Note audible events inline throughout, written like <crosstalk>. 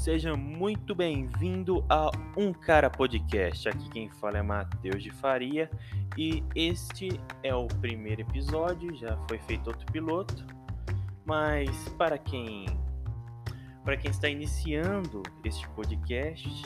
seja muito bem-vindo a Um Cara Podcast. Aqui quem fala é Matheus de Faria e este é o primeiro episódio, já foi feito outro piloto, mas para quem para quem está iniciando este podcast,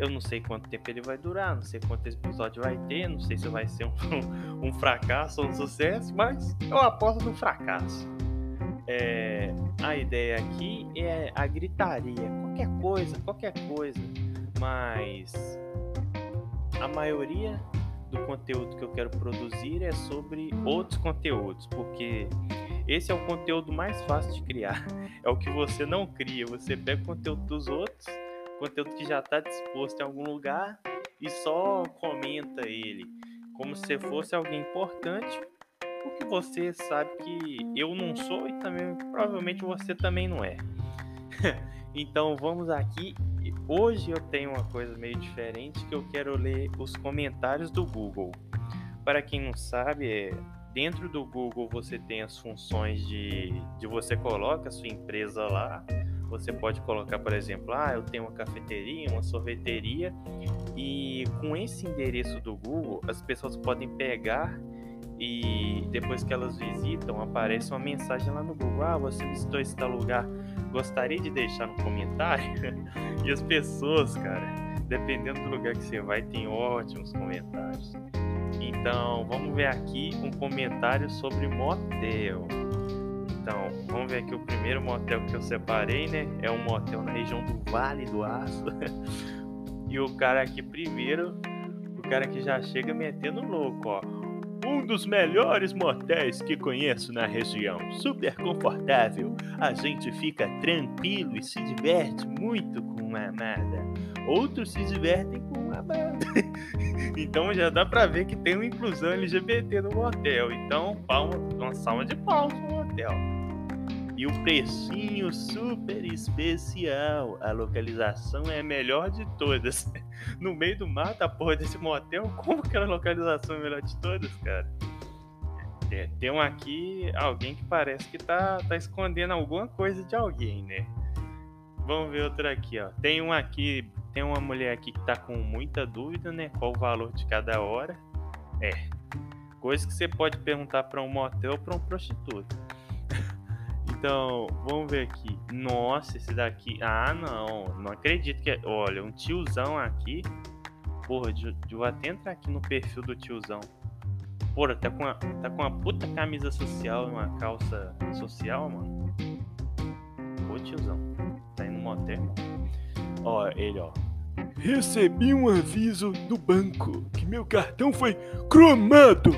eu não sei quanto tempo ele vai durar, não sei quanto episódio vai ter, não sei se vai ser um, <laughs> um fracasso ou um sucesso, mas eu aposto no fracasso. É, a ideia aqui é a gritaria, qualquer coisa, qualquer coisa, mas a maioria do conteúdo que eu quero produzir é sobre outros conteúdos, porque esse é o conteúdo mais fácil de criar. <laughs> É o que você não cria, você pega o conteúdo dos outros, conteúdo que já está disposto em algum lugar e só comenta ele, como se fosse alguém importante porque você sabe que eu não sou e também provavelmente você também não é. <laughs> então vamos aqui. Hoje eu tenho uma coisa meio diferente que eu quero ler os comentários do Google. Para quem não sabe, é, dentro do Google você tem as funções de, de você coloca a sua empresa lá. Você pode colocar, por exemplo, ah, eu tenho uma cafeteria, uma sorveteria, e com esse endereço do Google, as pessoas podem pegar e depois que elas visitam, aparece uma mensagem lá no Google: Ah, você visitou esse tal lugar, gostaria de deixar no comentário? <laughs> e as pessoas, cara, dependendo do lugar que você vai, tem ótimos comentários. Então, vamos ver aqui um comentário sobre motel. Então, vamos ver aqui o primeiro motel que eu separei, né? É um motel na região do Vale do Aço. <laughs> e o cara aqui primeiro, o cara que já chega metendo louco, ó um dos melhores motéis que conheço na região. Super confortável. A gente fica tranquilo e se diverte muito com a amada. Outros se divertem com a amada. <laughs> então já dá pra ver que tem uma inclusão LGBT no motel. Então, palma, uma salva de palmas no motel. E o precinho super especial. A localização é a melhor de todas. <laughs> No meio do mato, a porra desse motel. Como que a localização é a melhor de todas, cara? É, tem um aqui, alguém que parece que tá, tá escondendo alguma coisa de alguém, né? Vamos ver outra aqui, ó. Tem um aqui, tem uma mulher aqui que tá com muita dúvida, né? Qual o valor de cada hora? É. Coisa que você pode perguntar para um motel ou para um prostituto. Então, vamos ver aqui. Nossa, esse daqui. Ah, não. Não acredito que. É... Olha, um tiozão aqui. Porra, de, vou até entrar aqui no perfil do tiozão. Porra, tá com, uma, tá com uma puta camisa social e uma calça social, mano. Ô tiozão. Tá indo no motel, Ó, ele, ó. Recebi um aviso do banco que meu cartão foi cromado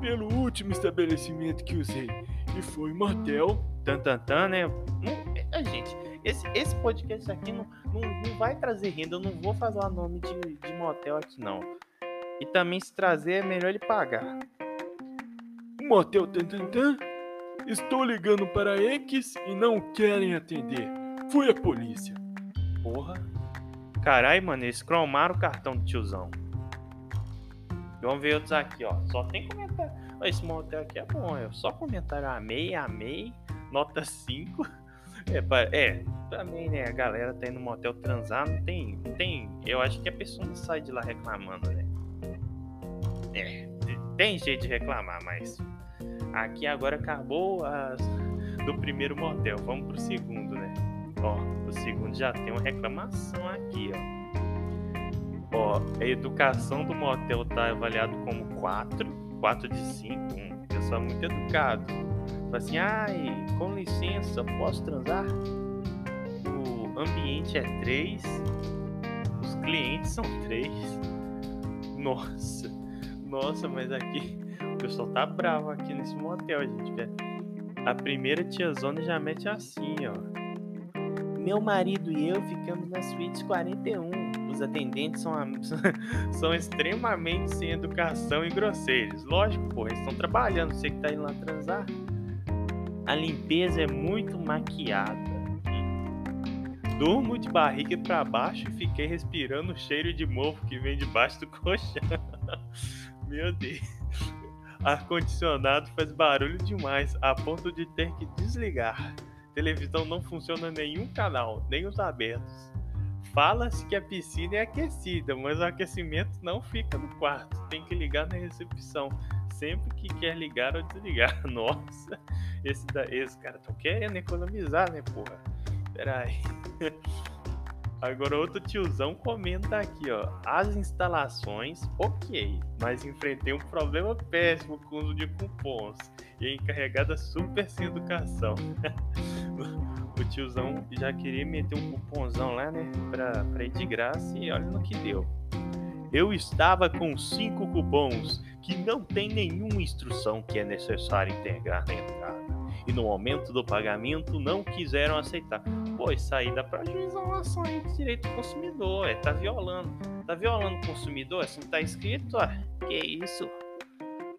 pelo último estabelecimento que usei. E foi motel tan, né? Não, é, gente, esse, esse podcast aqui não, não, não vai trazer renda. Eu não vou fazer o nome de, de motel aqui, não. E também, se trazer, é melhor ele pagar. Motel tan, tan, tan. Estou ligando para X e não querem atender. Foi a polícia. Porra. Carai, mano, eles cromaram o cartão do tiozão. Vamos ver outros aqui, ó. Só tem comentário. Esse motel aqui é bom, é só comentário. Amei, amei nota 5. É, é, também, né? A galera tá indo no motel transar, não tem, tem. Eu acho que a pessoa não sai de lá reclamando, né? É, tem jeito de reclamar, mas aqui agora acabou as, do primeiro motel. Vamos pro segundo, né? Ó, o segundo já tem uma reclamação aqui, ó. Ó, a educação do motel tá avaliado como 4, 4 de 5. Um pessoal muito educado. Fala assim, ai, com licença, posso transar? O ambiente é 3, os clientes são 3. <laughs> Nossa, nossa, mas aqui <laughs> o pessoal tá bravo aqui nesse motel, gente. A primeira tiazona já mete assim, ó. Meu marido e eu ficamos na suíte 41. Os atendentes são, <laughs> são extremamente sem educação e grosseiros. Lógico, pô, eles estão trabalhando. Você que tá indo lá transar. A limpeza é muito maquiada. Durmo de barriga para baixo e fiquei respirando o cheiro de mofo que vem debaixo do colchão. <laughs> Meu Deus. Ar-condicionado faz barulho demais, a ponto de ter que desligar. Televisão não funciona nenhum canal, nem os abertos. Fala-se que a piscina é aquecida, mas o aquecimento não fica no quarto. Tem que ligar na recepção. Sempre que quer ligar ou desligar. <laughs> Nossa, esse, da, esse cara tá querendo economizar, né, porra? Pera aí. <laughs> Agora outro tiozão comenta aqui, ó. As instalações, ok, mas enfrentei um problema péssimo com o uso de cupons e encarregada super sem educação. <laughs> o tiozão já queria meter um cupomzão lá, né? Pra, pra ir de graça e olha no que deu. Eu estava com cinco cupons que não tem nenhuma instrução que é necessário integrar na entrada. E no momento do pagamento não quiseram aceitar. Aí dá prejuízo a uma ação de direito do consumidor. É, tá violando. Tá violando o consumidor? Assim tá escrito, ó. Que isso?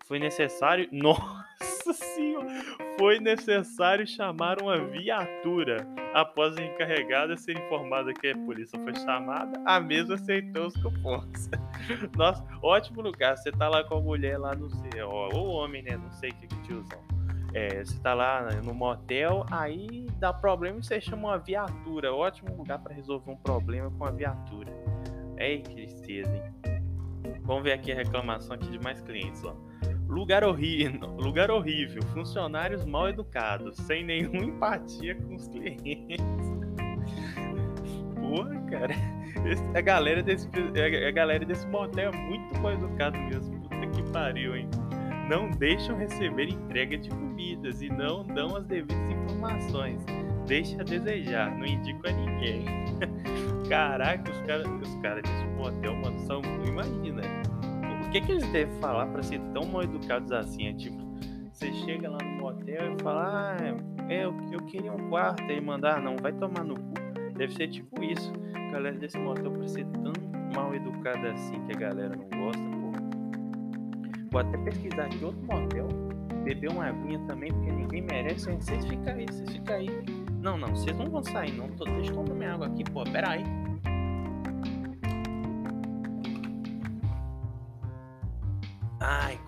Foi necessário. Nossa senhora! Foi necessário chamar uma viatura. Após a encarregada ser informada que a polícia foi chamada, a mesma aceitou os cupons. <laughs> Nossa, ótimo lugar. Você tá lá com a mulher lá no céu, ou homem, né? Não sei o que que tiozão. É, você tá lá no motel, aí dá problema e você chama uma viatura. Ótimo lugar para resolver um problema com a viatura. Que tristeza, hein? Vamos ver aqui a reclamação aqui de mais clientes, ó. Lugar horrível, <laughs> lugar horrível, funcionários mal educados, sem nenhuma empatia com os clientes. Porra, cara. Esse, a, galera desse, a galera desse motel é muito mal educado mesmo. Puta que pariu, hein? não deixam receber entrega de comidas e não dão as devidas informações. Deixa a desejar, não indico a ninguém. <laughs> Caraca, os caras os cara desse motel, mano, são. Imagina. Que, que eles devem falar para ser tão mal educados assim? É tipo, você chega lá no motel e fala, ah, é, eu, eu queria um quarto, aí mandar, ah, não, vai tomar no cu. Deve ser tipo isso. A galera desse motel pra ser tão mal educada assim que a galera não gosta Vou até pesquisar aqui outro motel. Beber uma aguinha também, porque ninguém merece. Vocês ficam aí, vocês ficam aí. Não, não, vocês não vão sair, não. Tô, deixa eu tomar minha água aqui, pô. Pera aí.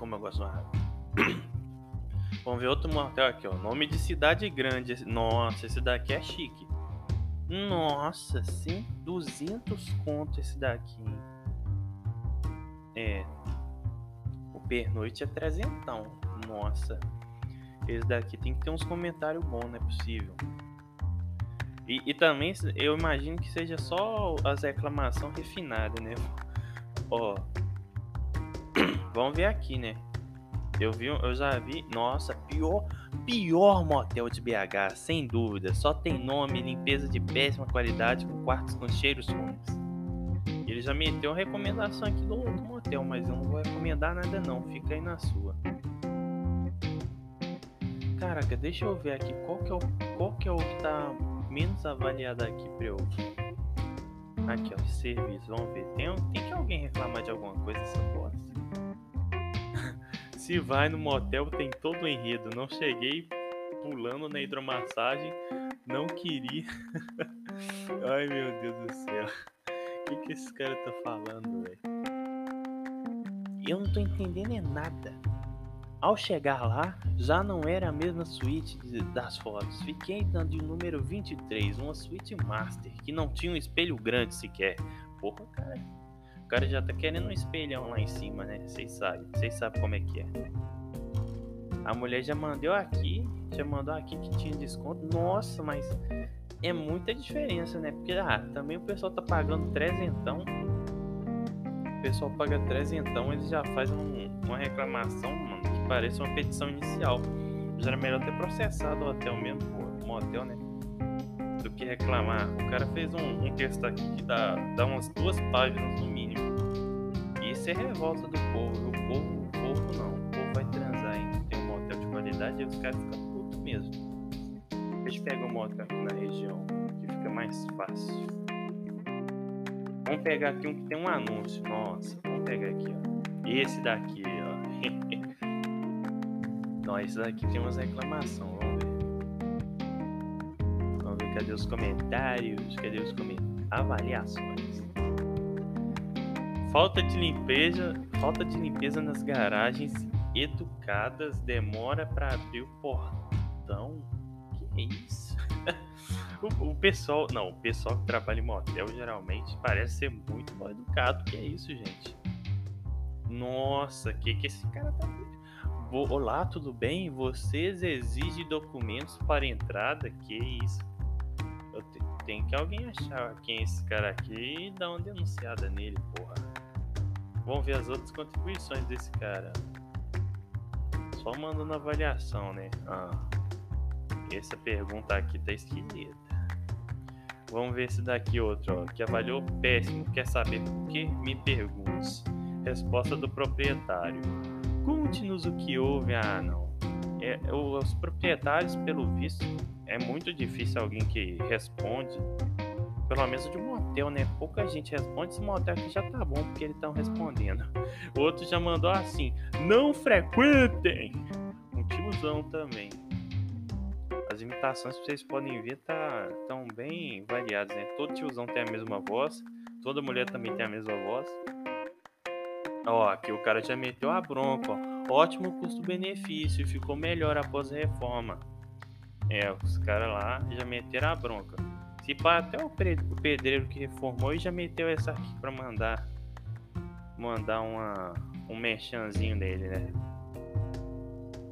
Como eu gosto de. <coughs> Vamos ver outro motel aqui, ó. Nome de cidade grande. Nossa, esse daqui é chique. Nossa, sim. 200 conto esse daqui. É, pernoite é trezentão. Nossa. Esse daqui tem que ter uns comentários bons, não é possível. E, e, também eu imagino que seja só as reclamações refinadas, né? Ó. Vamos ver aqui, né? Eu vi, eu já vi. Nossa, pior, pior motel de BH, sem dúvida. Só tem nome, limpeza de péssima qualidade, com quartos com cheiros ruins. Ele já meteu a recomendação aqui do, do motel, mas eu não vou recomendar nada não, fica aí na sua. Caraca, deixa eu ver aqui qual que é o, qual que, é o que tá menos avaliado aqui pra eu. Aqui ó, serviço, vamos ver. Tem, tem que alguém reclamar de alguma coisa essa bosta? Se vai no motel tem todo o enredo. Não cheguei pulando na hidromassagem, não queria. <laughs> Ai meu Deus do céu que, que esse cara tá falando, velho? Eu não tô entendendo é nada. Ao chegar lá, já não era a mesma suíte das fotos. Fiquei dando de número 23, uma suíte master, que não tinha um espelho grande sequer. Porra, cara. Cara já tá querendo um espelhão lá em cima, né? Vocês sabem, vocês sabem como é que é. A mulher já mandou aqui, já mandou aqui que tinha desconto. Nossa, mas é muita diferença, né? Porque ah, também o pessoal tá pagando trezentão. O pessoal paga trezentão, eles já fazem um, uma reclamação, mano, que parece uma petição inicial. Já era melhor ter processado o hotel mesmo, pô, hotel, né? Do que reclamar. O cara fez um, um texto aqui que dá, dá umas duas páginas no mínimo. E é revolta do povo. O povo, o povo não. O povo vai transar ainda. Tem um hotel de qualidade e os caras ficam putos mesmo. Deixa eu pegar o moto aqui na região, que fica mais fácil. Vamos pegar aqui um que tem um anúncio. Nossa, vamos pegar aqui, ó. Esse daqui, ó. <laughs> Não, esse daqui tem umas reclamações. Vamos ver. Vamos ver, cadê os comentários? Cadê os comentários? Avaliações. Falta de limpeza, falta de limpeza nas garagens educadas, demora para abrir o portão Que isso? <laughs> o, o, pessoal, não, o pessoal que trabalha em motel geralmente parece ser muito mal educado. Que é isso, gente? Nossa, que que esse cara tá Olá, tudo bem? Vocês exigem documentos para entrada? Que isso? Te, tem que alguém achar quem é esse cara aqui e dar uma denunciada nele, porra. Vamos ver as outras contribuições desse cara. Só mandando avaliação, né? Ah, essa pergunta aqui tá esquisita. Vamos ver esse daqui outro, ó, que avaliou péssimo. Quer saber por quê? Me pergunte. Resposta do proprietário. Conte-nos o que houve. Ah, não. É, os proprietários, pelo visto, é muito difícil alguém que responde. Pelo menos de um motel, né? Pouca gente responde. Esse motel aqui já tá bom porque eles estão respondendo. <laughs> Outro já mandou assim: não frequentem. Um tiozão também. As imitações que vocês podem ver tá tão bem variadas, né? Todo tiozão tem a mesma voz. Toda mulher também tem a mesma voz. Ó, aqui o cara já meteu a bronca, ó. Ótimo custo-benefício, ficou melhor após a reforma. É, os caras lá já meteram a bronca. Pá, até o pedreiro que reformou e já meteu essa aqui pra mandar. Mandar uma, um merchanzinho dele, né?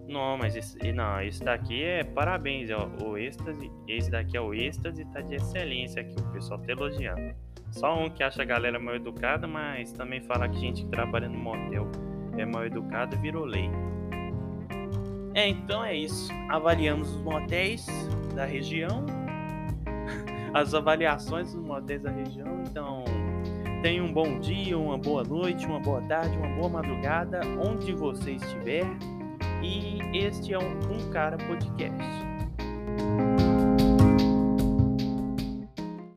Não, mas esse, não, esse daqui é parabéns, ó, o êxtase. Esse daqui é o êxtase, tá de excelência aqui, o pessoal tá elogiando. Só um que acha a galera mal educada, mas também fala que gente que trabalha no motel é mal educada virou lei. É, então é isso. Avaliamos os motéis da região, as avaliações dos motéis da região. Então, tenha um bom dia, uma boa noite, uma boa tarde, uma boa madrugada, onde você estiver. E este é um, um Cara Podcast.